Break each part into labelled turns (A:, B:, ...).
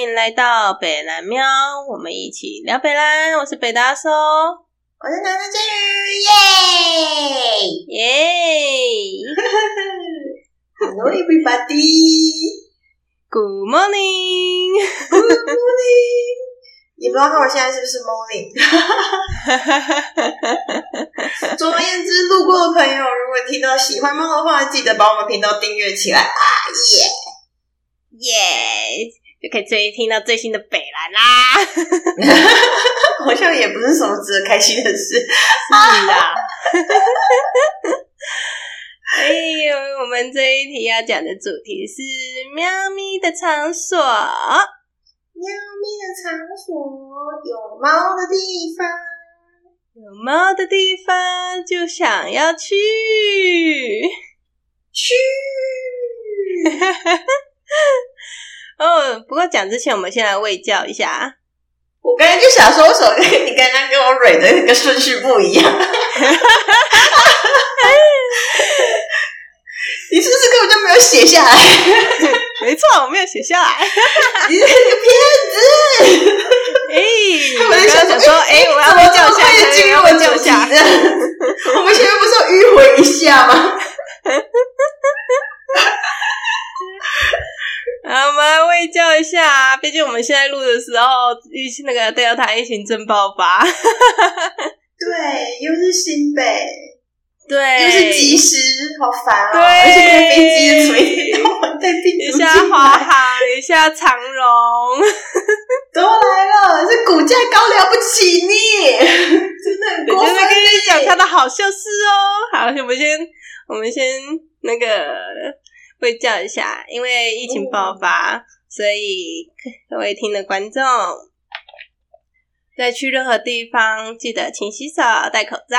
A: 欢迎来到北蓝喵，我们一起聊北蓝。我是北大叔，
B: 我是南南真鱼，耶
A: 耶
B: ！Hello everybody,
A: Good morning,
B: Good morning。也不知道他们现在是不是 morning。总而言之，路过的朋友，如果听到喜欢猫的话，记得把我们频道订阅起来啊！
A: 耶耶，就可以追听到最新的北兰啦。
B: 好像也不是什么值得开心的事，
A: 是啦。哎呦，我们这一题要讲的主题是喵咪的场所。
B: 喵咪的场所，有猫的地方，
A: 有猫的地方就想要去
B: 去。
A: 哦，不过讲之前，我们先来喂教一下。
B: 我刚才就想说，为什么跟 你刚刚跟我蕊的那个顺序不一样？你是不是根本就没有写下来？
A: 没错，我没有写下来。
B: 你是个骗子！
A: 哎，
B: 我在想
A: 说，哎，我要喂教一下，
B: 我要喂
A: 教一下。
B: 我们前面不是有迂回一下吗？
A: 我们来喂教一下。毕竟我们现在录的时候，疫那个德尔塔疫情正爆发。
B: 对，又是新北。
A: 对，
B: 又是及时，好烦啊！
A: 对，
B: 而且飞机的飞，
A: 一下华航，一下长荣，
B: 都来了，这股价高了不起呢，真的很过分。
A: 跟你讲他的好笑事哦。好，我们先，我们先那个会叫一下，因为疫情爆发，所以各位听的观众，在去任何地方记得勤洗手、戴口罩。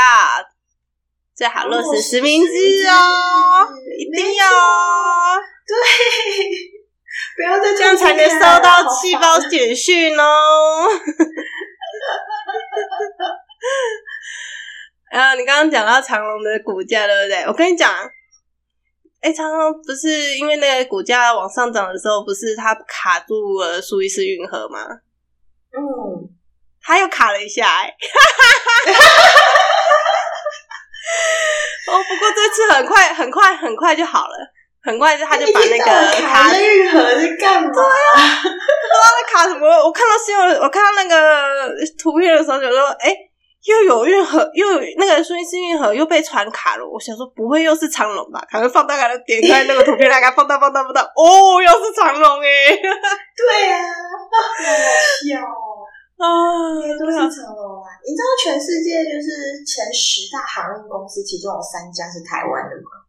A: 最好落实实名制哦，一定要哦。
B: 对，不要再
A: 这样才能收到细胞简讯哦。啊，你刚刚讲到长隆的股价，对不对？我跟你讲，哎，常常不是因为那个股价往上涨的时候，不是它卡住了苏伊士运河吗？
B: 嗯，
A: 它又卡了一下，哎。哦，不过这次很快，很快，很快就好了，很快就他就把那个
B: 卡运河在干嘛？对
A: 啊，不知道在卡什么。我看到新闻，我看到那个图片的时候，就说：“哎，又有运河，又有那个苏伊士运河又被船卡了。”我想说，不会又是长龙吧？可能放大，可能点开那个图片，大概放大，放大，放大，哦，又是长龙哎！
B: 对呀，好笑。
A: 啊，
B: 都是长龙啊！你知道全世界就是前十大航运公司，其中有三家是台湾的吗？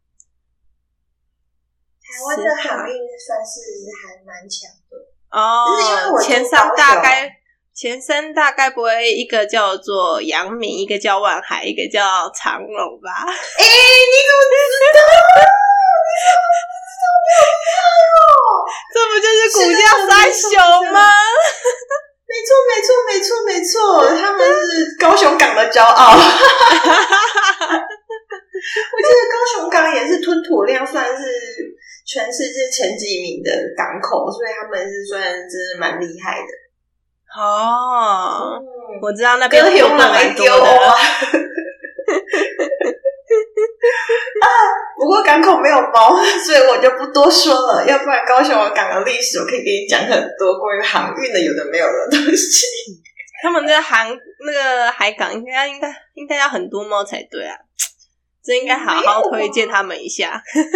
B: 台湾的航运算是还蛮强的
A: 哦。前三大概前三大概不会一个叫做阳明，一个叫万海，一个叫长隆吧？
B: 哎，你怎么知道？你怎么知道？我有看哦，
A: 这不就是股价三雄吗？
B: 没错，没错，没错，没错，他们是高雄港的骄傲。我记得高雄港也是吞吐量算是全世界前几名的港口，所以他们是算真是蛮厉害的。
A: 哦，我知道那边
B: 有
A: 蛮多的。
B: 啊！不过港口没有猫，所以我就不多说了。要不然高雄港的历史，我可以给你讲很多关于航运的有的没有的东西。
A: 他们那航那个海港应该应该应该要很多猫才对啊！这应该好好推荐他们一下。
B: 不行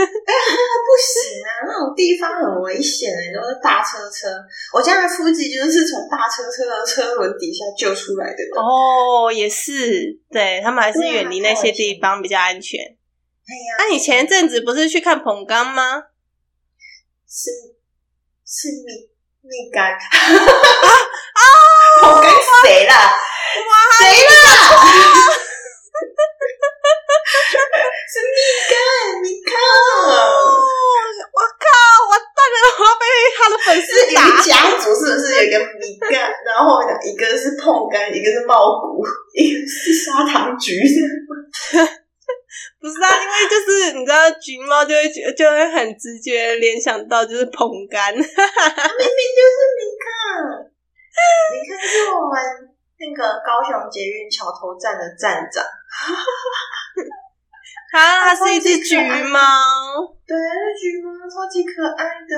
B: 啊，那种地方很危险的，都是大车车。我家的夫妻就是从大车车的车轮底下救出来的。
A: 哦，也是，对他们还是远离那些地方比较安全。哎呀那你前阵子不是去看彭刚吗？
B: 是是米米刚啊啊！彭刚谁了？谁了？是米干，米刚！
A: 我靠！我大概我要被他的粉丝
B: 打。家族是不是有一个米干？然后一个是碰干，一个是茂谷，一个是砂糖橘。
A: 不是啊，因为就是你知道，橘猫就会觉就会很直觉联想到就是捧干，
B: 明明就是米克，米克是我们那个高雄捷运桥头站的站长。
A: 它它是一只橘猫，
B: 对，是橘猫，超级可爱的。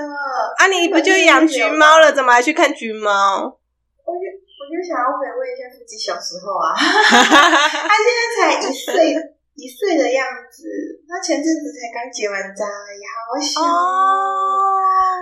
A: 啊，你不就养橘猫了，怎么还去看橘猫？
B: 我就我就想要回味一下自己小时候啊，它现在才一岁一岁的样子，它前阵子才刚结完扎，也好小哦，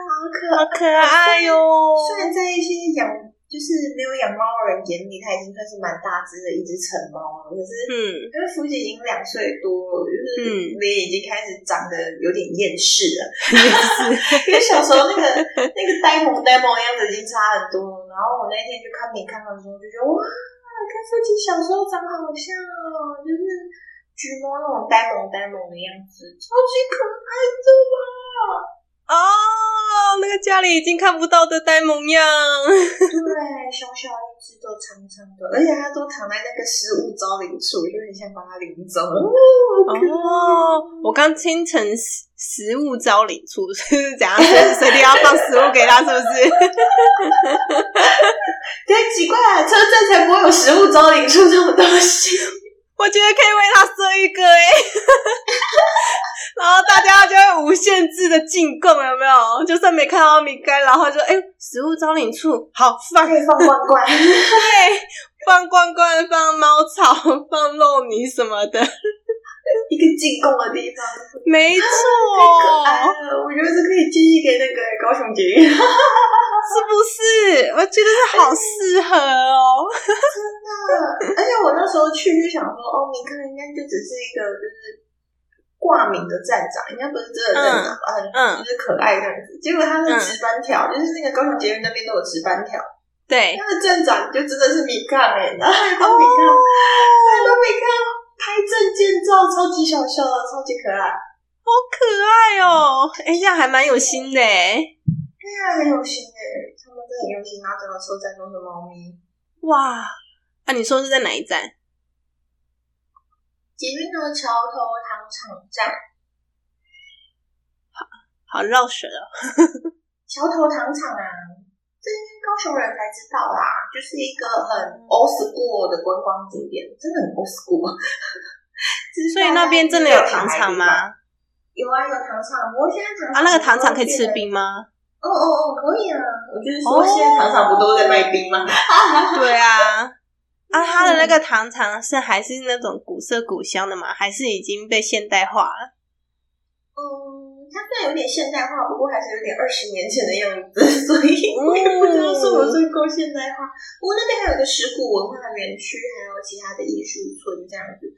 B: 好可
A: 好可爱哟。
B: 虽然在一些养。就是没有养猫的人眼里，它已经算是蛮大只的一只成猫了。可是，嗯，因为福姐已经两岁多了，就是脸已经开始长得有点厌世了。因为小时候那个那个呆萌呆萌的样子已经差很多了。然后我那天去看你看的时候，就觉得哇，跟福姐小时候长好像哦，就是橘猫那种呆萌呆萌的样子，超级可爱的嘛。
A: 哦，那个家里已经看不到的呆萌样，
B: 对，小小一只都长长的，而且它都躺在那个食物招领处，就很想把它领走。
A: 哦，我刚听成食食物招领处是怎样？随地要放食物给它，是不是？
B: 太奇怪了，车站才不会有食物招领处这种东西。
A: 我觉得可以为他设一个哎，然后大家就会无限制的进贡，有没有？就算没看到米干，然后就哎，食物招领处好放，
B: 可以放罐罐，
A: 对，放罐罐，放猫草，放肉泥什么的，
B: 一个进贡的地方，
A: 没错，
B: 可爱了。我觉得是可以寄给那个高雄捷运。
A: 是不是？我觉得是好适合哦，
B: 真的。而且我那时候去就想说，哦，米克应该就只是一个就是挂名的站长，应该不是真的站长吧？嗯，就是可爱这样子。结果他是值班条，就是那个高雄捷运那边都有值班条。
A: 对，
B: 他的站长就真的是米克哎，然后还帮米克，还帮米克拍证件照，超级小笑的，超级可爱，
A: 好可爱哦！哎，这样还蛮有心的哎。
B: 对啊，很有心诶，他们真的很用心，然后整个车站都是猫咪。
A: 哇，那你说是在哪一站？
B: 捷运的桥头糖厂站。
A: 好好绕舌哦。
B: 桥头糖厂啊，这应该高雄人才知道啦，就是一个很 old school 的观光景点，真的很 old school。
A: 所以那边真的有糖厂吗？
B: 有啊，有糖厂。不过现在
A: 啊，那个糖厂可以吃冰吗？
B: 哦哦哦，可以啊！我就是说，现在糖厂不都在卖冰吗？
A: 对啊，啊，它的那个糖厂是还是那种古色古香的嘛？还是已经被现代化了？
B: 嗯，它虽然有点现代化，不过还是有点二十年前的样子，所以我也不知道是不是够现代化。不过那边还有个石鼓文化园区，还有其他的艺术村，这样子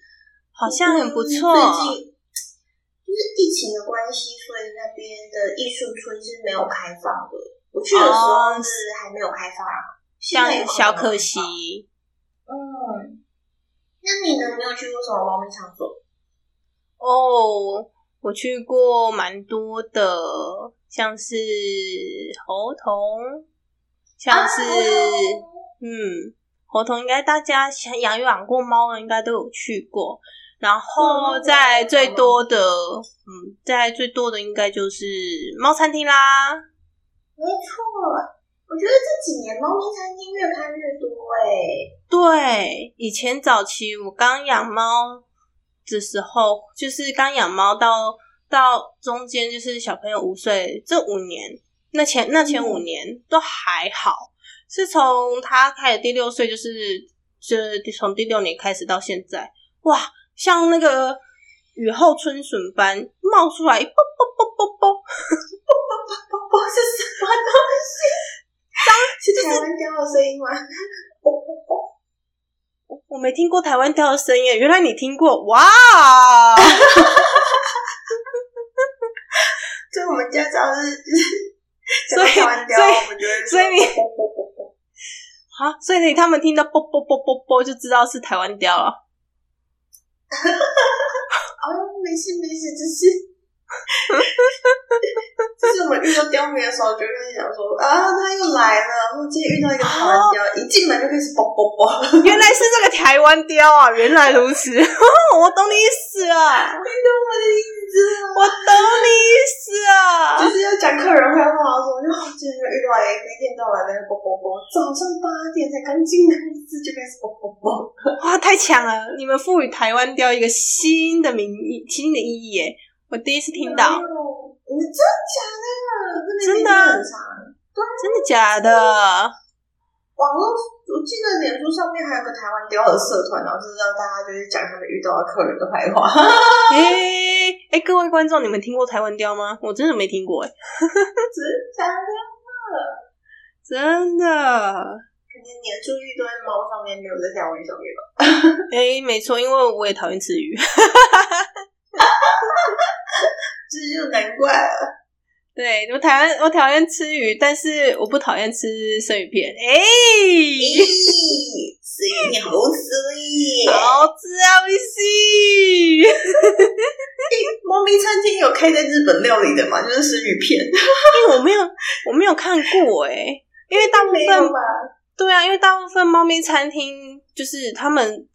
A: 好像很不错。
B: 最近就是疫情的关系，所以那边的艺术村是没有开放的。我去的时候是还没有开放，
A: 像小可惜。
B: 嗯，那你呢？你有去过什么猫咪场所？
A: 哦，我去过蛮多的，像是猴童，像是嗯，猴童应该大家养养过猫的，应该都有去过。然后在最多的，嗯，在最多的应该就是猫餐厅啦。
B: 没错，我觉得这几年猫咪餐厅越开越多哎。
A: 对，以前早期我刚养猫的时候，就是刚养猫到到中间就是小朋友五岁这五年，那前那前五年都还好，是从他开始第六岁，就是就是从第六年开始到现在，哇！像那个雨后春笋般冒出来，啵啵啵啵啵，啵啵
B: 啵啵啵是什么东西？是台湾雕的声音吗？
A: 我我没听过台湾雕的声音，原来你听过哇！
B: 所以我们家只要是
A: 所以
B: 台湾雕，我们就会
A: 所以你好，所以你他们听到啵啵啵啵啵就知道是台湾雕了。
B: 哦，没事没事，只是，就是我们遇到刁民的时候，就跟你讲说啊，他又来了。然后今天遇到一个台湾雕，一进门就开始啵啵啵。
A: 原来是这个台湾雕啊！原来如此，我懂你意思啊！
B: 你懂我的意思！我懂
A: 你意思啊！就
B: 是要讲客人坏话的时候，就今天就遇到一个一天到晚在那啵啵啵，早上八点才刚进公司就开始啵啵啵。
A: 哇，太强了！你们赋予台湾雕一个新的名义、新的意义耶。我第一次听到，
B: 你真的假的？
A: 真的，真的假的？
B: 网络，我记得脸书上面还有个台湾雕的社团，然后就是让大家就是讲他们遇到的客人的坏话。
A: 哎哎，各位观众，你们听过台湾雕吗？我真的没听过哎，
B: 真的，
A: 真的，
B: 肯定你的注意都在猫上面，没有在钓鱼上面吧？
A: 哎，没错，因为我也讨厌吃鱼，
B: 这就难怪了。
A: 对，我讨厌我讨厌吃鱼，但是我不讨厌吃生鱼片。哎，
B: 生鱼片好吃耶，
A: 好吃啊！微西，
B: 猫咪餐厅有开在日本料理的嘛？就是生鱼片，
A: 因为我没有我没有看过哎，因为大部分对啊，因为大部分猫咪餐厅就是他们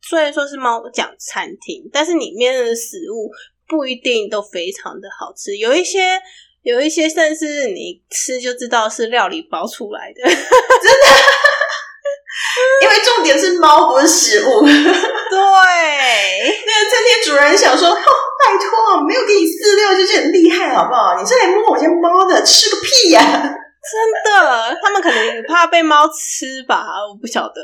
A: 虽然说是猫讲餐厅，但是里面的食物不一定都非常的好吃，有一些。有一些甚至你吃就知道是料理包出来的，真
B: 的，因为重点是猫不是食物。对，那
A: 个
B: 餐厅主人想说：“哦，拜托，没有给你饲料就是很厉害，好不好？你是来摸我家猫的，吃个屁呀！”
A: 真的，他们可能怕被猫吃吧，我不晓得。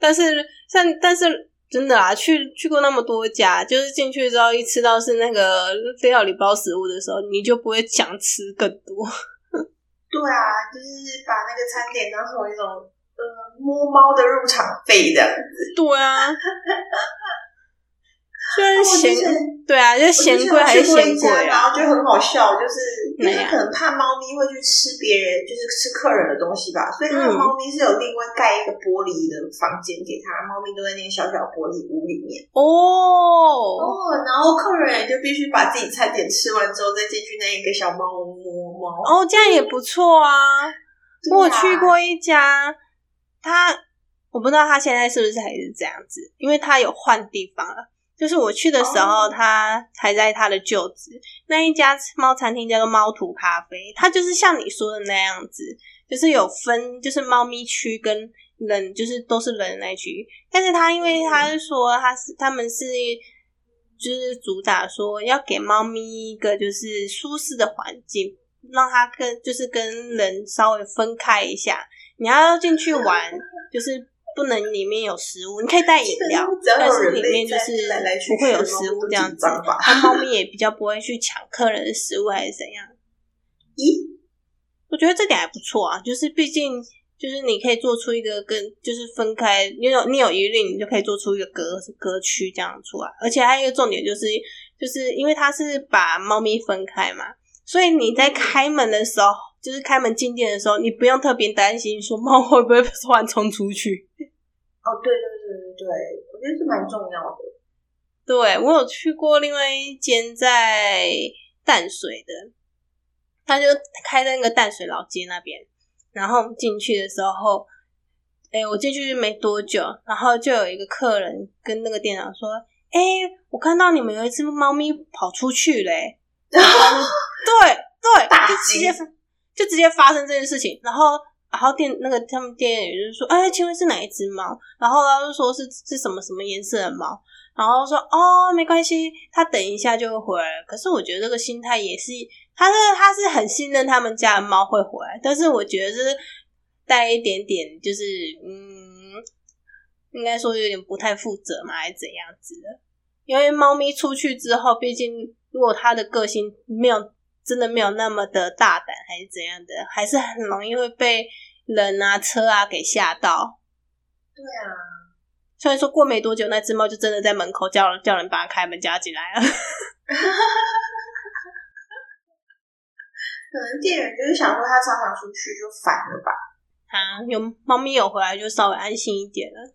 A: 但是，但但是。真的啊，去去过那么多家，就是进去之后一吃到是那个料理包食物的时候，你就不会想吃更多。
B: 对啊，就是把那个餐点当成一种呃摸猫的入场费这样子。
A: 对啊。就是嫌对啊，就是嫌贵还是嫌贵啊？
B: 然后就很好笑，就是因为可能怕猫咪会去吃别人，就是吃客人的东西吧，所以他的猫咪是有另外盖一个玻璃的房间给他，猫咪都在那个小小玻璃屋里面。
A: 哦
B: 哦，然后客人也就必须把自己餐点吃完之后再进去那一个小猫屋摸猫。
A: 哦，这样也不错啊！我去过一家，他我不知道他现在是不是还是这样子，因为他有换地方了。就是我去的时候，他还在他的旧址那一家猫餐厅，叫做猫土咖啡。它就是像你说的那样子，就是有分，就是猫咪区跟人，就是都是人那区。但是他因为他是说他是他们是就是主打说要给猫咪一个就是舒适的环境，让它跟就是跟人稍微分开一下。你要进去玩，就是。不能里面有食物，你可以带饮料，但是里面就是不会有食物这样子。它 猫咪也比较不会去抢客人的食物，还是怎样？
B: 咦，
A: 我觉得这点还不错啊，就是毕竟就是你可以做出一个跟就是分开，你有你有疑虑，你就可以做出一个隔隔区这样出来。而且还有一个重点就是，就是因为它是把猫咪分开嘛，所以你在开门的时候，就是开门进店的时候，你不用特别担心说猫会不会突然冲出去。
B: 哦，对对对对对，我觉得是蛮重要的。
A: 对我有去过另外一间在淡水的，他就开在那个淡水老街那边。然后进去的时候，哎，我进去没多久，然后就有一个客人跟那个店长说：“哎，我看到你们有一只猫咪跑出去嘞。”对对，就直接就直接发生这件事情，然后。然后店那个他们店员就说：“哎，请问是哪一只猫？”然后他就说是是什么什么颜色的猫。然后说：“哦，没关系，他等一下就会回来。”可是我觉得这个心态也是，他是他是很信任他们家的猫会回来，但是我觉得是带一点点，就是嗯，应该说有点不太负责嘛，还是怎样子的？因为猫咪出去之后，毕竟如果它的个性没有。真的没有那么的大胆，还是怎样的？还是很容易会被人啊、车啊给吓到。
B: 对啊，
A: 虽然说过没多久，那只猫就真的在门口叫叫人把它开门加进来了。可
B: 能店员就是想说，它常常出去就烦了吧？
A: 啊，有猫咪有回来就稍微安心一点了。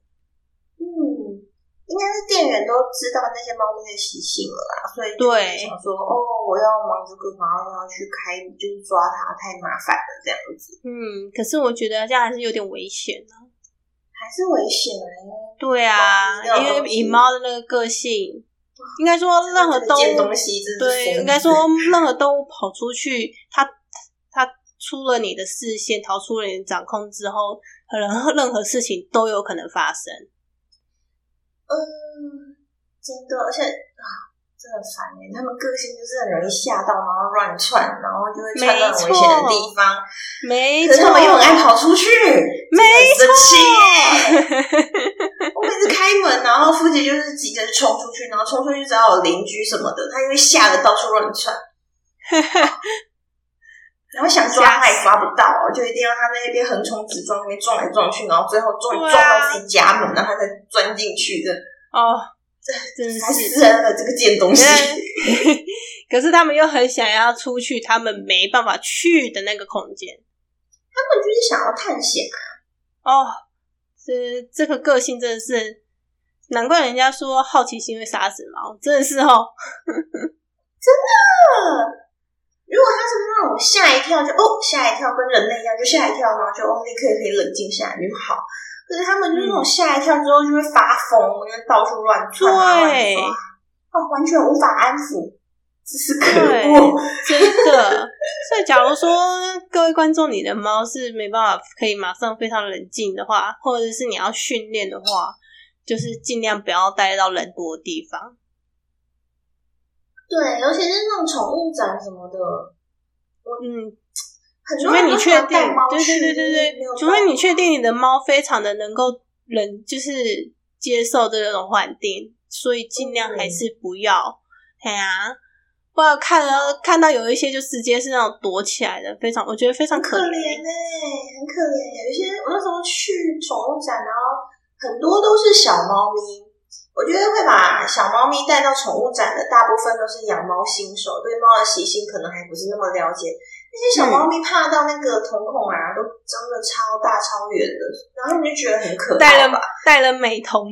B: 嗯。应该是店员都知道那些猫咪的习性了啦，所以对想说哦，我要忙这个，然后要去开，就是抓它太麻烦了这样子。
A: 嗯，可是我觉得这样还是有点危险呢，
B: 还是危险哎。
A: 对啊，因为以猫的那个个性，应该说任何动物，对，应该说任何动物跑出去，它它出了你的视线，逃出了你的掌控之后，可能 任何事情都有可能发生。
B: 嗯，真的，而且啊。真的烦哎！他们个性就是很容易吓到，然后乱窜，然后就会窜到很危险的地方。
A: 没错，
B: 可是他们又很爱跑出去，
A: 没
B: 生气我每次开门，然后父亲就是急着冲出去，然后冲出去找我邻居什么的，他因为吓得到处乱窜，然后想抓他也抓不到，就一定要他在那边横冲直撞，那边撞来撞去，然后最后终于撞到自己家门，然后他才钻进去的。
A: 哦。真是
B: 私人的这个贱东西，
A: 可是他们又很想要出去，他们没办法去的那个空间，
B: 他们就是想要探险
A: 啊！哦，这这个个性真的是，难怪人家说好奇心会杀死猫，真的是哦，
B: 真的。如果他是那种吓一跳就哦吓一跳，跟人类一样就吓一跳，然后就哦立刻可以冷静下来就好。可是他们就是那种吓一跳之后就会发疯，就会到处乱窜，对，哦，完全无法安抚，真是可恶，
A: 真的。所以，假如说各位观众，你的猫是没办法可以马上非常冷静的话，或者是你要训练的话，就是尽量不要带到人多的地方。
B: 对，尤其是那种宠物展什么的，
A: 嗯。除非你确定，对对对对对，除非你确定你的猫非常的能够忍，就是接受这种环境，所以尽量还是不要。哎呀，不然看了看到有一些就直接是那种躲起来的，非常我觉得非常
B: 可怜呢，很可怜。有一些我那时候去宠物展，然后很多都是小猫咪，我觉得会把小猫咪带到宠物展的，大部分都是养猫新手，对猫的习性可能还不是那么了解。那些小猫咪怕到那个瞳孔啊，都张的超大超圆的，然后你就觉得很可怕吧？
A: 戴了美瞳，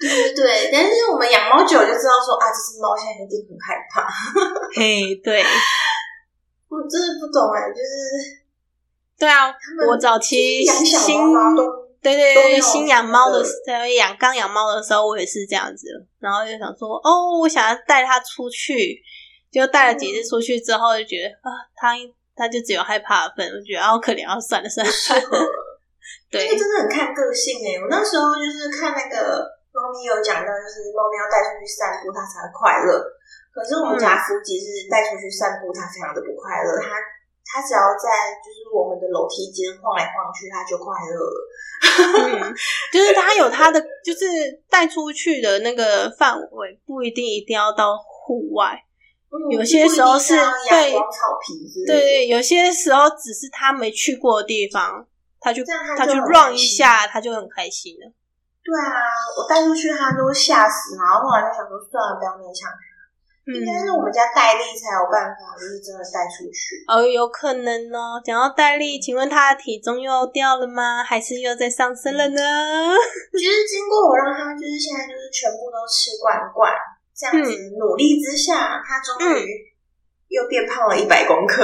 B: 对对。但是我们养猫久就知道说啊，这只猫现在一定很害怕。
A: 嘿，对，
B: 我真的不懂哎，就是
A: 对啊，我早期
B: 养小猫都
A: 对对对，新养猫的在养刚养猫的时候，我也是这样子，然后就想说哦，我想要带它出去。就带了几次出去之后，就觉得啊，它它就只有害怕的份，我觉得好可怜，啊，算了算了。
B: 对，这个真的很看个性哎。我那时候就是看那个猫咪有讲到，就是猫咪要带出去散步，它才会快乐。可是我们家福吉是带出去散步，它非常的不快乐。它它只要在就是我们的楼梯间晃来晃去，他就快乐了。
A: 就是他有他的，就是带出去的那个范围，不一定一定要到户外。有些时候是对
B: 草皮，
A: 对对，有些时候只是他没去过的地方，他就他就 run 一下，他就很开心了。
B: 对啊，我带出去他都吓死，然后后来就想说算了，不要勉强他。应该是我们家戴丽才有办法，就是真的带出去。
A: 哦，有可能哦。讲到戴丽，请问他的体重又掉了吗？还是又在上升了呢？
B: 其实经过我让他，就是现在就是全部都吃罐罐。这样子努力之下，他终于又变胖了一百公克。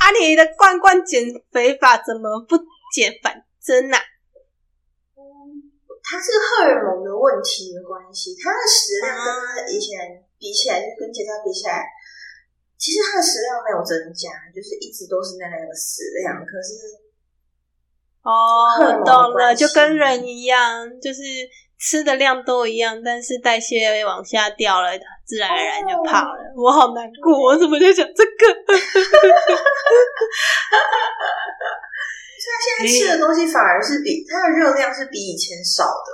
A: 阿里 的罐罐减肥法怎么不减反增啊？
B: 他是荷尔蒙的问题的关系，他的食量跟它以前比起来，就跟其他比起来，其实它的食量没有增加，就是一直都是那样的食量。可是。
A: 哦，我懂了，就跟人一样，就是吃的量都一样，但是代谢往下掉了，自然而然就胖了。我好难过，我怎么在讲这个？
B: 他现在吃的东西反而是比他的热量是比以前少的，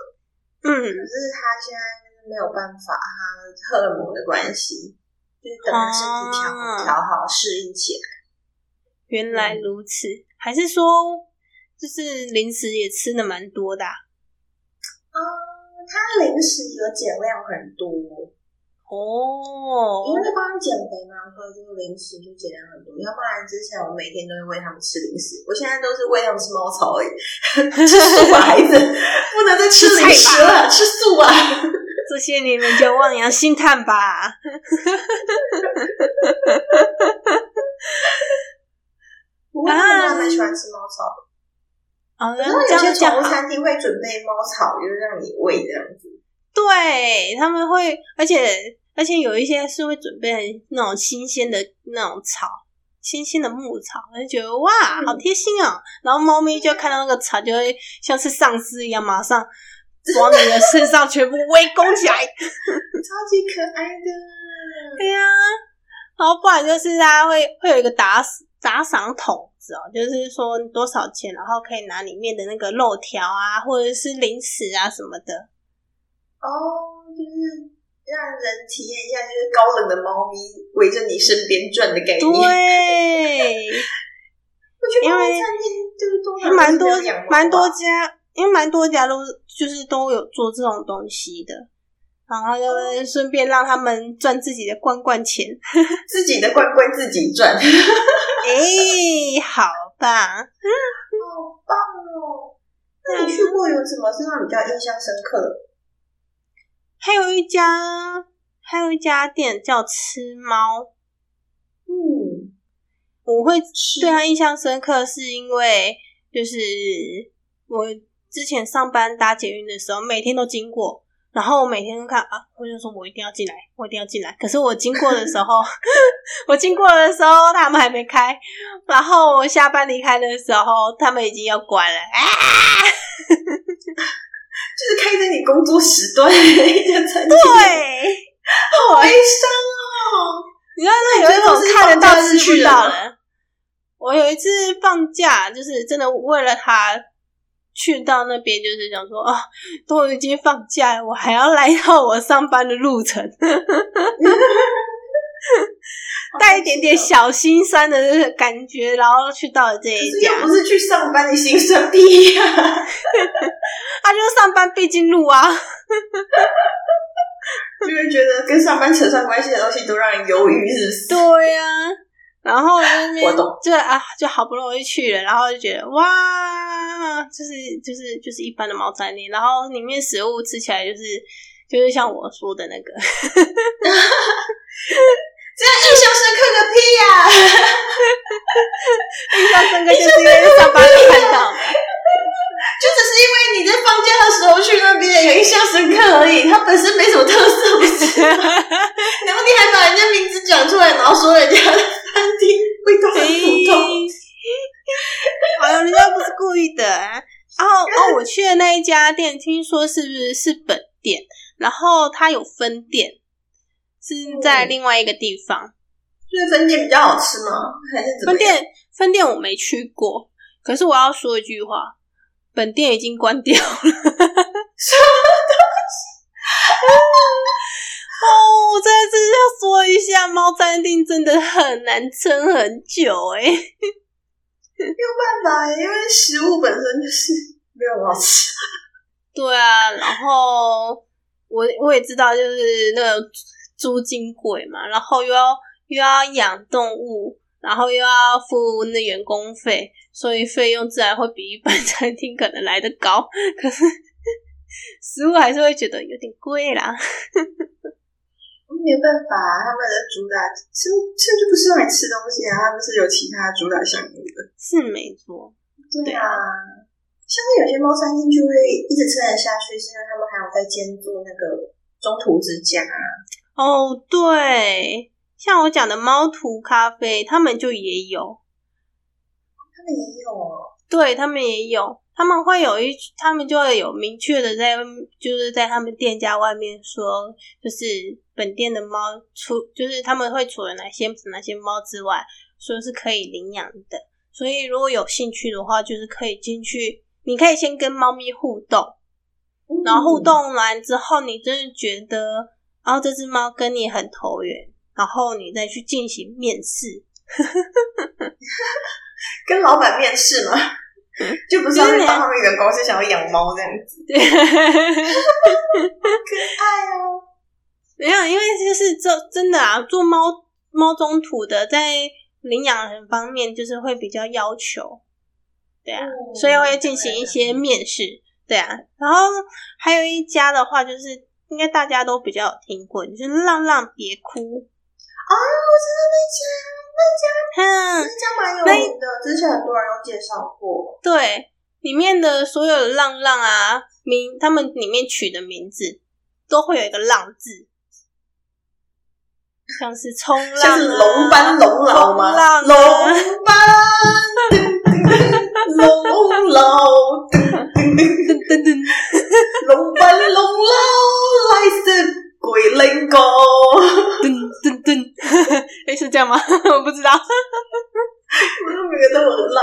B: 嗯，可是他现在没有办法，他荷尔蒙的关系，就是等他身体调调好适应起来。
A: 原来如此，还是说？就是零食也吃的蛮多的，
B: 嗯，他零食有减量很多
A: 哦，
B: 因为帮他减肥嘛，所以这个零食就减量很多。要不然之前我每天都会喂他们吃零食，我现在都是喂他们吃猫草而已，吃素啊，孩子不能再吃零食了，吃素啊！
A: 这些你们就望洋兴叹吧。
B: 不过他们蛮喜欢吃猫草。
A: 哦，
B: 然后有些宠物餐厅会准备猫草，就是让你喂这样子。
A: 对他们会，而且而而且有一些是会准备那种新鲜的那种草，新鲜的牧草，我就觉得哇，好贴心哦。然后猫咪就看到那个草，就会像是丧尸一样，马上往你的身上全部围攻起来，
B: 超级可爱的。
A: 对呀，然后不然就是它会会有一个打打赏桶。哦，就是说多少钱，然后可以拿里面的那个肉条啊，或者是零食啊什么的。
B: 哦，就是让人体验一下，就是高冷的猫咪围着你身边转的概念。
A: 对，因为
B: 就是
A: 蛮多蛮多家，因为蛮多家都就是都有做这种东西的，然后就顺便让他们赚自己的罐罐钱，
B: 自己的罐罐自己赚。
A: 哎，好棒！
B: 嗯，好棒哦！那你去过有什么是让你比较印象深刻的？
A: 还有一家，还有一家店叫吃猫。嗯，我会对他印象深刻，是因为就是我之前上班搭捷运的时候，每天都经过。然后我每天都看啊，我就说我一定要进来，我一定要进来。可是我经过的时候，我经过的时候他们还没开，然后我下班离开的时候他们已经要关了。啊！
B: 就是开在你工作时段的一家餐厅，
A: 对，
B: 好悲伤哦。
A: 你知道那有一种看得到吃不到的。我有一次放假，就是真的为了他。去到那边就是想说啊，都已经放假，我还要来到我上班的路程，带一点点小心酸的感觉，然后去到了这一
B: 家，不是去上班的心酸屁呀，
A: 他就是上班必经路啊，
B: 就会觉得跟上班扯上关系的东西都让人犹豫，是不是？
A: 对呀。然后那边就啊，就好不容易去了，然后就觉得哇，就是就是就是一般的猫餐厅，然后里面食物吃起来就是就是像我说的那个，
B: 这样印象深刻个屁呀！
A: 印象深刻就是因为上班看到。
B: 就只是因为你在放假的时候去那边有印象深刻而已，它本身没什么特色，不是？然后你还把人家名字讲出来，然后说人家的餐厅味道很普通。
A: 哎呦，人家不是故意的。然后哦，我去的那一家店，听说是不是是本店？然后它有分店，是在另外一个地方。
B: 就是分店比较好吃吗？还是
A: 分店？分店我没去过，可是我要说一句话。本店已经关掉了，什么
B: 东西？
A: 哦，我在这要说一下，猫餐厅真的很难撑很久哎，
B: 没有办法，因为食物本身就是没有好吃。
A: 对啊，然后我我也知道，就是那个租金贵嘛，然后又要又要养动物，然后又要付那员工费。所以费用自然会比一般餐厅可能来的高，可是食物还是会觉得有点贵啦。
B: 没办法，他们的主打吃吃就不是用来吃东西啊，他们是有其他主打项目的。
A: 是没错，
B: 对啊。像是有些猫餐厅就会一直撑得下去，是因为他们还有在兼做那个中途之家。
A: 哦，对，像我讲的猫图咖啡，他们就也有。
B: 他们也有，
A: 对他们也有，他们会有一，他们就会有明确的在，就是在他们店家外面说，就是本店的猫除，就是他们会除了哪些哪些猫之外，说是可以领养的。所以如果有兴趣的话，就是可以进去，你可以先跟猫咪互动，然后互动完之后，你真的觉得，然后这只猫跟你很投缘，然后你再去进行面试。
B: 跟老板面试吗？就不是要去当他们员工，是想要养猫这样子。可爱哦！
A: 没有，因为就是这真的啊，做猫猫中途的，在领养人方面就是会比较要求，对啊，所以会进行一些面试，对啊。然后还有一家的话，就是应该大家都比较有听过，就是浪浪别哭。
B: 啊，我知道那家。那家，那家蛮有名的，之前很多人都介绍过。
A: 对，里面的所有的浪浪啊，名他们里面取的名字都会有一个“浪”字。像是冲浪，
B: 像是龙班龙老吗？龙班，龙老，噔噔噔噔，龙班龙老来自鬼灵歌，
A: 噔噔噔，哎，是这样吗？我不知道，
B: 我都每个都很浪，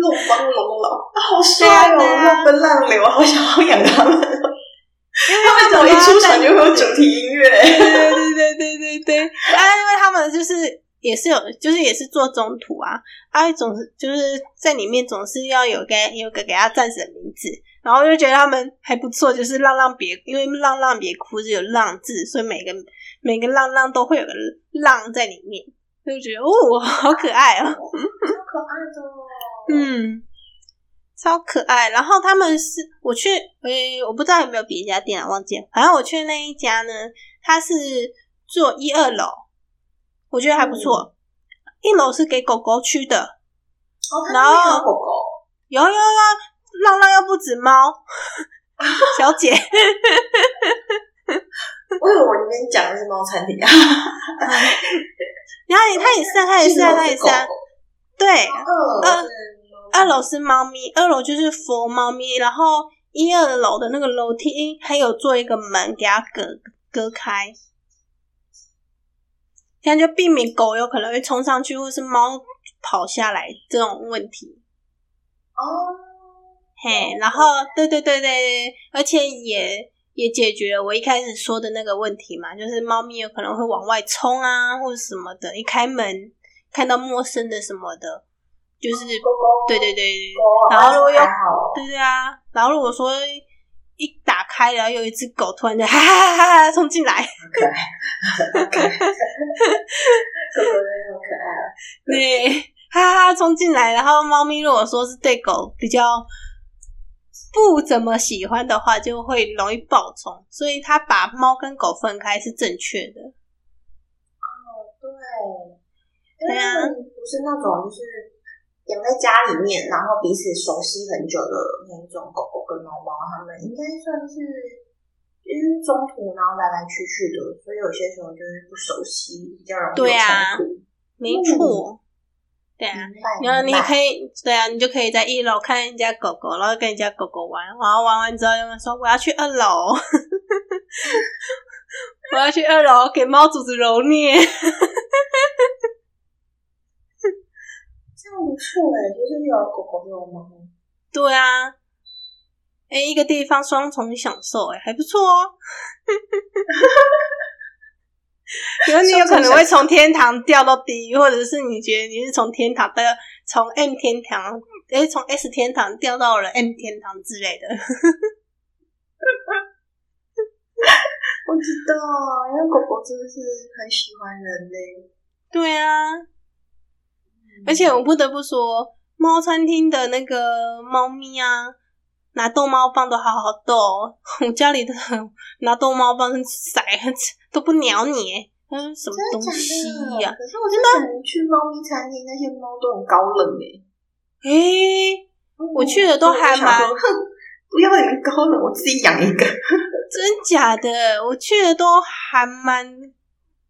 B: 龙班龙老，好帅哦！浪奔浪流，好想好养他们。因为他们一出场就会有主题音乐，对
A: 对对对对对。啊，因为他们就是也是有，就是也是做中途啊，啊，总是就是在里面总是要有个有个给他战士的名字，然后就觉得他们还不错，就是浪浪别，因为浪浪别哭是有浪字，所以每个每个浪浪都会有个浪在里面，就觉得哦，好可爱
B: 哦，好可爱的，
A: 嗯。超可爱，然后他们是我去，诶，我不知道有没有别家店啊，忘记了。反正我去那一家呢，他是做一二楼，我觉得还不错。一楼是给狗狗去的，
B: 然后狗狗
A: 有有有，浪浪又不止猫 小姐，
B: 我以为我里面讲的是猫餐厅啊。
A: 然后它也是，它也是，它也是，对，二。二楼是猫咪，二楼就是佛猫咪，然后一二楼的那个楼梯还有做一个门给它隔隔开，这样就避免狗有可能会冲上去，或是猫跑下来这种问题。
B: 哦，
A: 嘿，然后对对对对，而且也也解决了我一开始说的那个问题嘛，就是猫咪有可能会往外冲啊，或者什么的，一开门看到陌生的什么的。就是对对对对，然后如果有对对啊，然后如果说一打开，然后有一只狗突然就哈哈哈哈冲进来，
B: 可爱，可爱，狗狗好可爱啊！
A: 对，哈哈冲进来，然后猫咪如果说是对狗比较不怎么喜欢的话，就会容易暴冲，所以它把猫跟狗分开是正确的。
B: 哦，对，对啊，不是那种就是。养在家里面，然后彼此熟悉很久的那一种狗狗跟猫猫，它们应该算是因为中途然后来来去去的，所以有些时候就是不熟悉，比较容易冲突。
A: 没错，对啊，然后你可以对啊，你就可以在一楼看人家狗狗，然后跟人家狗狗玩，然后玩完之后，有人说我要去二楼，我要去二楼给猫主子揉捏。
B: 不错哎，就是有狗狗有猫。
A: 对啊，哎，一个地方双重享受哎，还不错哦。比如你有可能会从天堂掉到地狱，或者是你觉得你是从天堂的从 M 天堂，哎，从 S 天堂掉到了 M 天堂之类的。
B: 我知道，因为狗狗真的是很喜欢人类。
A: 对啊。而且我不得不说，猫餐厅的那个猫咪啊，拿逗猫棒都好好逗。我家里的 拿逗猫棒塞 都不鸟你，嗯，什么东西呀？
B: 可是我真的去猫咪餐厅，那些猫都很高冷诶。
A: 诶，我去的都还蛮……
B: 哼，不要你们高冷，我自己养一个。
A: 真假的？我去的都还蛮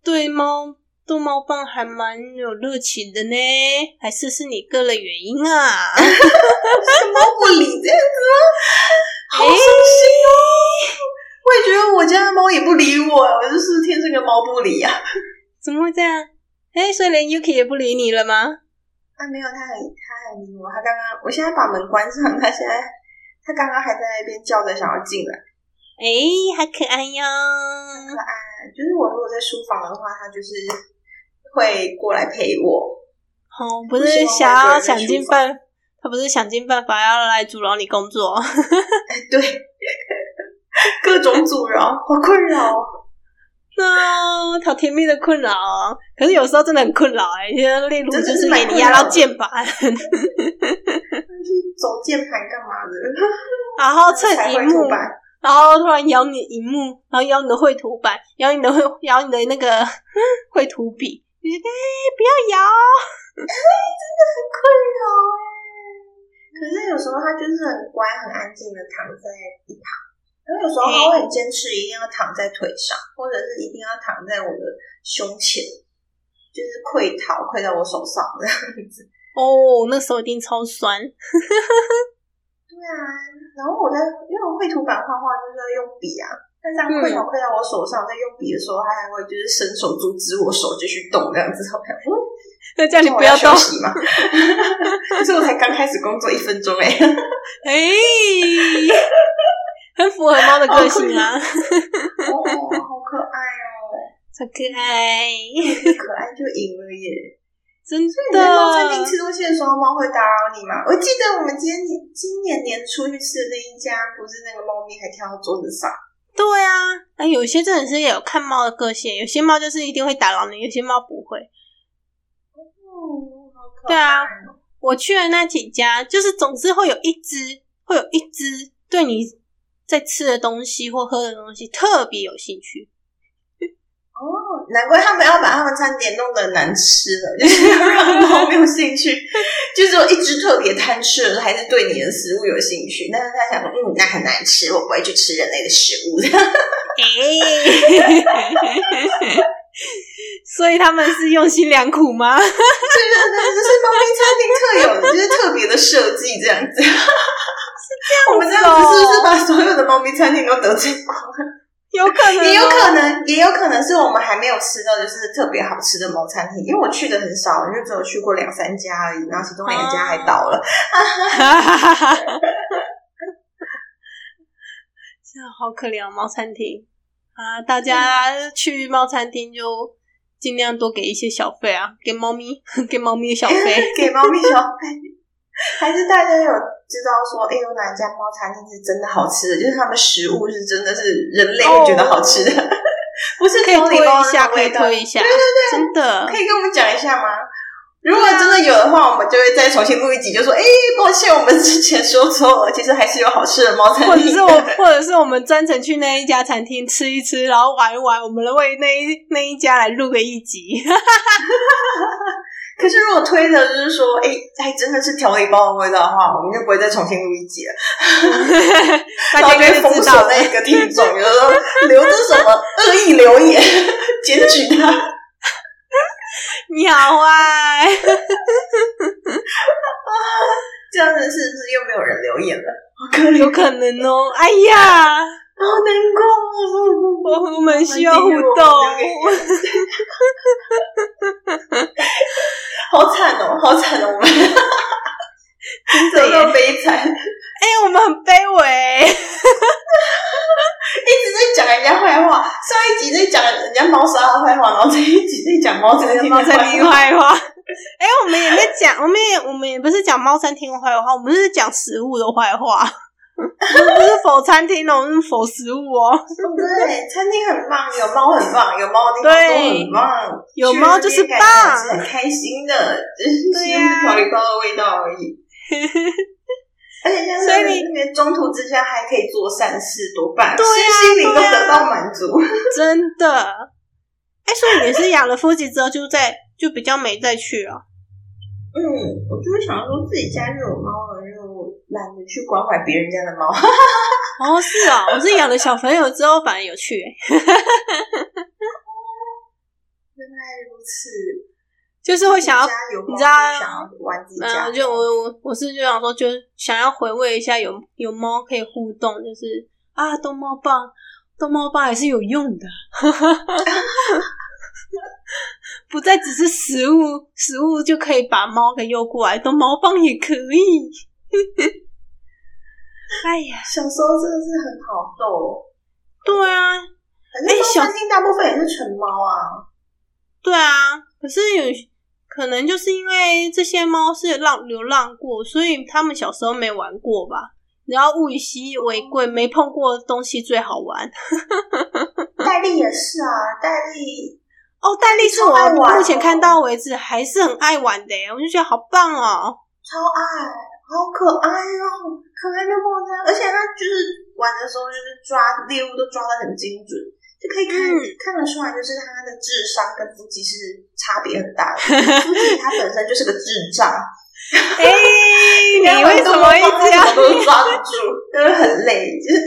A: 对猫。逗猫棒还蛮有热情的呢，还是是你个人原因啊？
B: 猫不理这样子吗？好伤心哦！我也觉得我家的猫也不理我，我就是天生个猫不理啊。
A: 怎么会这样？哎，所以连 Yuki 也不理你了吗？
B: 啊，没有，他很他很理我。他刚刚，我现在把门关上，他现在他刚刚还在那边叫着想要进来。
A: 哎，好可爱哟！
B: 可爱，就是我如果在书房的话，他就是。会过来陪我，
A: 哦，不是想要想尽办，他不是想尽办法要来阻挠你工作，
B: 对，各种阻挠，好困扰，
A: 啊，好甜蜜的困扰啊！可是有时候真的很困扰哎，例如就是给你压到键盘，
B: 去 走键盘干嘛的？
A: 然后蹭荧幕，然后突然咬你荧幕，然后咬你的绘图板，咬你的绘，咬你的那个绘图笔。你哎，不要摇！
B: 真的很困扰哎。可是有时候他就是很乖、很安静的躺在一旁，然后有时候他会很坚持一定要躺在腿上，或者是一定要躺在我的胸前，就是溃逃溃在我手上这样子。
A: 哦，那时候一定超酸。
B: 对啊，然后我在因为我绘图板画画就是要用笔啊，但这样跪讨跪在我手上，在用笔的时候，他还会就是伸手阻止我手继续动这样子。
A: 那叫你不要
B: 休息嘛？可是我才刚开始工作一分钟哎，
A: 哎，很符合猫的个性啊！
B: 哦，好可爱哦，
A: 好可爱，
B: 可爱就赢了耶！
A: 真的。
B: 在猫餐厅吃东西的时候，猫会打扰你吗？我记得我们今年今年年初去吃的那一家，不是那个猫咪还跳到桌子上？
A: 对啊，哎，有些真的是有看猫的个性，有些猫就是一定会打扰你，有些猫不会。对啊，我去的那几家，就是总是会有一只，会有一只对你在吃的东西或喝的东西特别有兴趣。
B: 哦，难怪他们要把他们餐点弄得难吃了，就是要让猫没有兴趣。就是有一只特别贪吃的，还是对你的食物有兴趣，但是他想说，嗯，那很难吃，我不会去吃人类的食物的。
A: 所以他们是用心良苦吗？对
B: 对对，这是猫咪餐厅特有的，就是特别的设计这样子。是这
A: 样，
B: 我们这样子是不是把所有的猫咪餐厅都得罪光了？
A: 有可能，
B: 也有可能，也有可能是我们还没有吃到就是特别好吃的猫餐厅，因为我去的很少，就只有去过两三家而已，然后其中两家还倒了。
A: 真的好可怜，猫餐厅。啊！大家去猫餐厅就尽量多给一些小费啊，给猫咪，给猫咪小费，
B: 给猫咪小费。还是大家有知道说，哎，有哪一家猫餐厅是真的好吃的？就是他们食物是真的是人类会觉得好吃的，不是
A: 可以推一下，可以推
B: 一下，对对对，
A: 真的
B: 可以跟我们讲一下吗？如果真的有的话，我们就会再重新录一集，就说：“哎，抱歉，我们之前说错了，其实还是有好吃的猫餐厅。”
A: 或者是我，或者是我们专程去那一家餐厅吃一吃，然后玩一玩，我们为那一那一家来录个一集。
B: 可是如果推的就是说：“哎，还真的是调理包的味道的话，我们就不会再重新录一集了。”大家就封锁那个听众，就说留着什么恶意留言，检举他。
A: 你好啊！
B: 这样子是不是又没有人留言了？
A: 有可能哦。哎呀，
B: 好难过，
A: 我们需要互动。
B: 好惨哦，好惨哦，我们 真的悲惨。
A: 哎，我们很卑微。
B: 一直在讲人家坏话，上一集在讲人家猫砂的坏话，然后这一集在讲猫餐厅的坏话。
A: 哎，我们也在讲，我们也我们也不是讲猫餐厅的坏话，我们是讲食物的坏话。不是否餐厅哦，是否食物哦。
B: 对，餐厅很棒，有猫很棒，有猫的地方很棒，
A: 有猫就是棒，
B: 很开心的，只是用调理包的味道而已。而且像是那个中途之下还可以做善事，多棒！对呀，心灵都得到满足，
A: 真的。哎，所以你是养了夫妻之后，就在就比较没再去了。
B: 嗯，我就是想说自己家就有猫懒得去关怀别人家的猫。
A: 哦，是啊，我是养了小朋友之后，反而有趣。原
B: 来如此。
A: 就是会想要，你知道，
B: 嗯，
A: 就我我我是就想说，就想要回味一下有有猫可以互动，就是啊，逗猫棒，逗猫棒还是有用的，不再只是食物，食物就可以把猫给诱过来，逗猫棒也可以。哎呀，
B: 小时候真的是很好逗，
A: 对啊，
B: 哎，小厅大部分也是纯猫啊，
A: 对啊，可是有。可能就是因为这些猫是浪流浪过，所以他们小时候没玩过吧。然后物以稀为贵，没碰过的东西最好玩。
B: 戴丽也是啊，戴丽
A: 哦，戴丽是我目前看到为止还是很爱玩的，我就觉得好棒哦，
B: 超爱，好可爱哦，可爱的爆炸！而且它就是玩的时候，就是抓猎物都抓的很精准。就可以看看得出来，就是他的智商跟腹肌是差别很大的。腹肌他本身就是个智障，
A: 哎，你为什么一直要
B: 都抓不住，就是很累，就是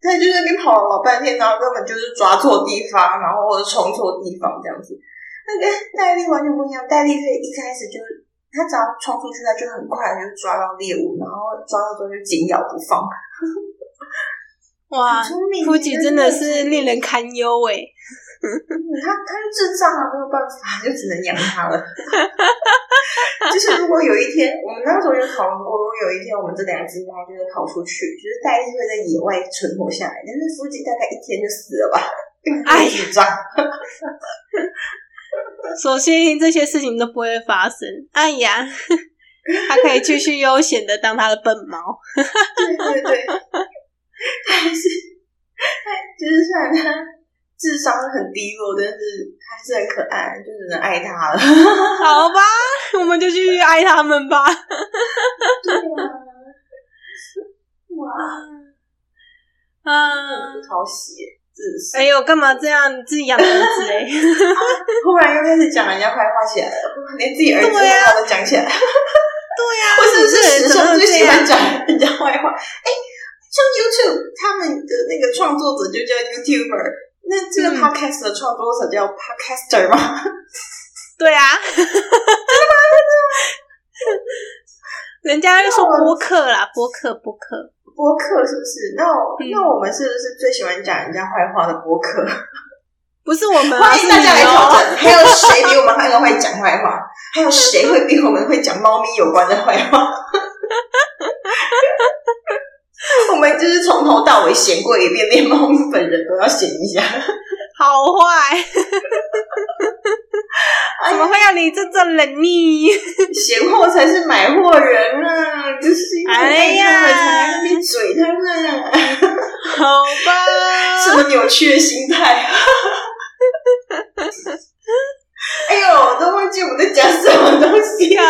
B: 他就在那边跑了老半天，然后根本就是抓错地方，然后或者冲错地方这样子。那跟戴笠完全不一样，戴笠可以一开始就他只要冲出去，它就很快就抓到猎物，然后抓到之后就紧咬不放。
A: 哇，夫吉真的是令人堪忧哎！
B: 他他就智障啊，没有办法，就只能养他了。就是如果有一天，我们那时候就讨论过，如果有一天我们这两只猫就是逃出去，就是戴笠会在野外存活下来，但是夫吉大概一天就死了吧？太智障。
A: 所幸这些事情都不会发生。哎呀，他可以继续悠闲的当他的笨猫。
B: 对对对。还是，就是虽然他智商很低落，但是还是很可爱，就只能爱他了。
A: 好吧，我们就去爱他们吧。
B: 哇啊！讨喜，自私。
A: 哎呦，干嘛这样？自己养儿子哎！
B: 突然又开始讲人家坏话起来了，连自己儿子都讲起来。
A: 对呀，
B: 我是不是史上最喜欢讲人家坏话？哎。像 YouTube，他们的那个创作者就叫 YouTuber，那这个 Podcast 的创作者叫 Podcaster 吗？
A: 对啊，真的吗？人家又说播客啦，播客，播客，
B: 播客是不是？那那我们是不是最喜欢讲人家坏话的播客？
A: 不是我们，
B: 欢迎大家来挑战。还有谁比我们还会讲坏话？还有谁会比我们会讲猫咪有关的坏话？我们就是从头到尾闲过一遍，连猫咪本人都要闲一下，
A: 好坏，怎么会要你这种人呢？
B: 闲货才是买货人啊！就是哎呀，才那嘴他们，
A: 好吧？
B: 什么扭曲的心态？哎呦，都忘记我们在讲什么东西啊！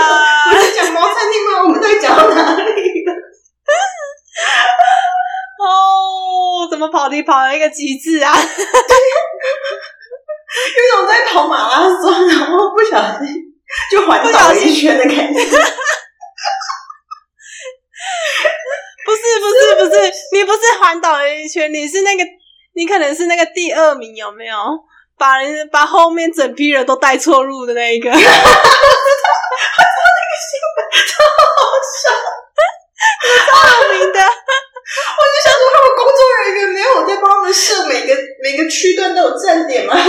B: 我在讲猫餐厅吗？我们在讲到哪里了？
A: 哦，怎么跑题跑了一个极致啊？因
B: 为我在跑马拉松，然后不小心就环岛一圈的感觉。
A: 不是不是不是，你不是环岛了一圈，你是那个，你可能是那个第二名，有没有？把人把后面整批人都带错路的那一个。我知道，我知道那
B: 个新闻超好笑，
A: 超有名的。
B: 我就想说，他们工作人员没有在帮他们设每个每个区段都有站点吗？没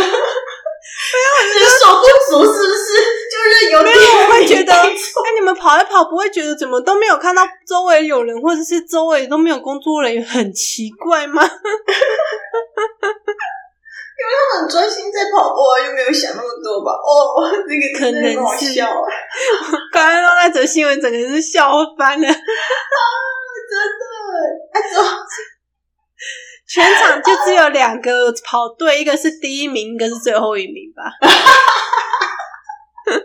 B: 有，人手不足是不是？就是有点
A: 我会觉得，哎，你们跑一跑，不会觉得怎么都没有看到周围有人，或者是周围都没有工作人员，很奇怪吗？
B: 因为他们很专心在跑步啊，又没有想那么多吧？哦，那个
A: 可能
B: 是笑。
A: 刚刚那则新闻，整个是笑翻了啊。
B: 真的，
A: 全场就只有两个跑对，一个是第一名，一个是最后一名吧。
B: 那最后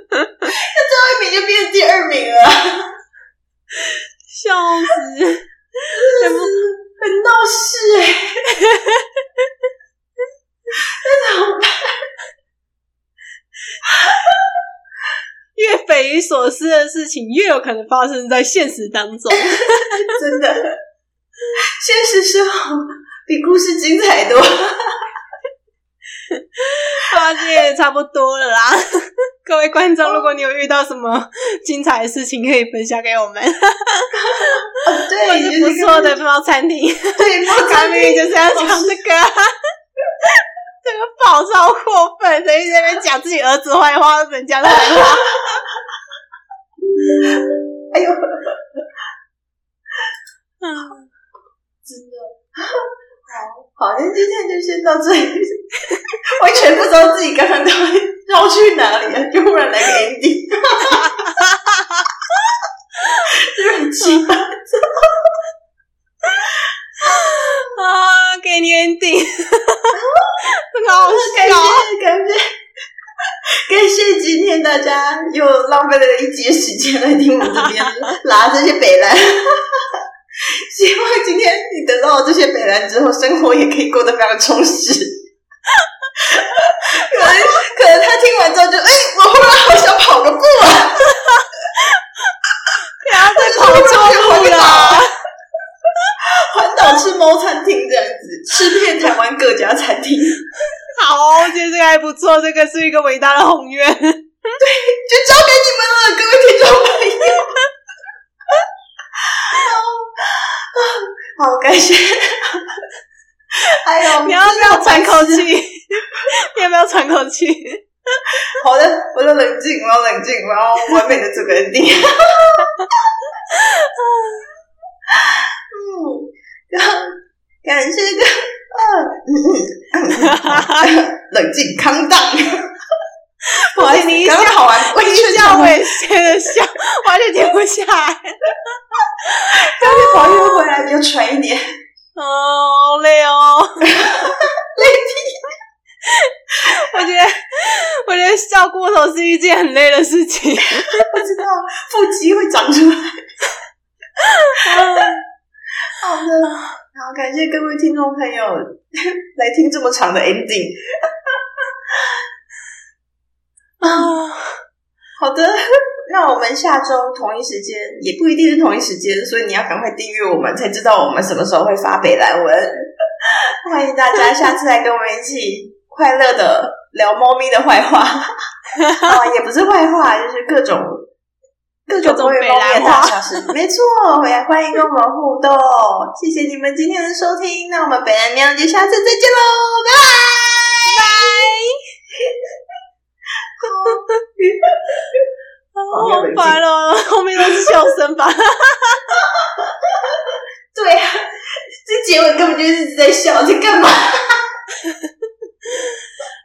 B: 一名就变成第二名了，
A: 笑死！
B: 很很闹事哎，那怎么办？
A: 越匪夷所思的事情，越有可能发生在现实当中。
B: 真的，现实生活比故事精彩多。
A: 好，今天也差不多了啦。各位观众，如果你有遇到什么精彩的事情，可以分享给我们。
B: 对，
A: 或是不错的猫餐厅。
B: 对，猫餐厅
A: 就是要讲这个。这个宝超过分，在那边讲自己儿子坏话，人家的坏话。
B: 哎呦，嗯，真的，好，今天就先到这里。完全不知道自己刚刚到底绕去哪里了，就忽然来个 ending，热气吧。
A: 啊，给你 ending，很好
B: 笑，感觉。感谢今天大家又浪费了一节时间来听我这边拉这些北兰，希望今天你得到了这些美兰之后，生活也可以过得非常充实。可 能可能他听完之后就哎，我忽然好想跑个步啊！
A: 不要再跑错路了，
B: 环岛吃猫餐厅这样子。
A: 吃遍台湾各家餐厅好，我觉得这个还不错，这个是一个伟大的宏愿。对，就交给
B: 你们了，各位听众朋友。好，感谢。还有，
A: 你要不要喘口气？你要不要喘口气？
B: 好的，我要冷静，我要冷静，我要完美的做个 ending。嗯，感谢个，冷静康荡。
A: 不好意思，你
B: 刚好完，
A: 我一笑，我也接着笑，完全停不下来。
B: 刚才跑运回来，你就喘一点。
A: 哦，好累哦，
B: 累屁！
A: 我觉得，我觉得笑过头是一件很累的事情。
B: 不知道腹肌会长出来。好的，好，感谢各位听众朋友来听这么长的 ending。啊，好的，那我们下周同一时间也不一定是同一时间，所以你要赶快订阅我们，才知道我们什么时候会发北兰文。欢迎大家下次来跟我们一起快乐的聊猫咪的坏话，啊，也不是坏话，就是各种各种关于猫咪的大小事。没错，也欢迎跟我们互动。谢谢你们今天的收听，那我们北兰喵就下次再见喽，拜拜
A: 拜。好烦哦，后面都是笑声吧？
B: 对啊，这结尾根本就是在笑，在干嘛？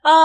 A: 啊。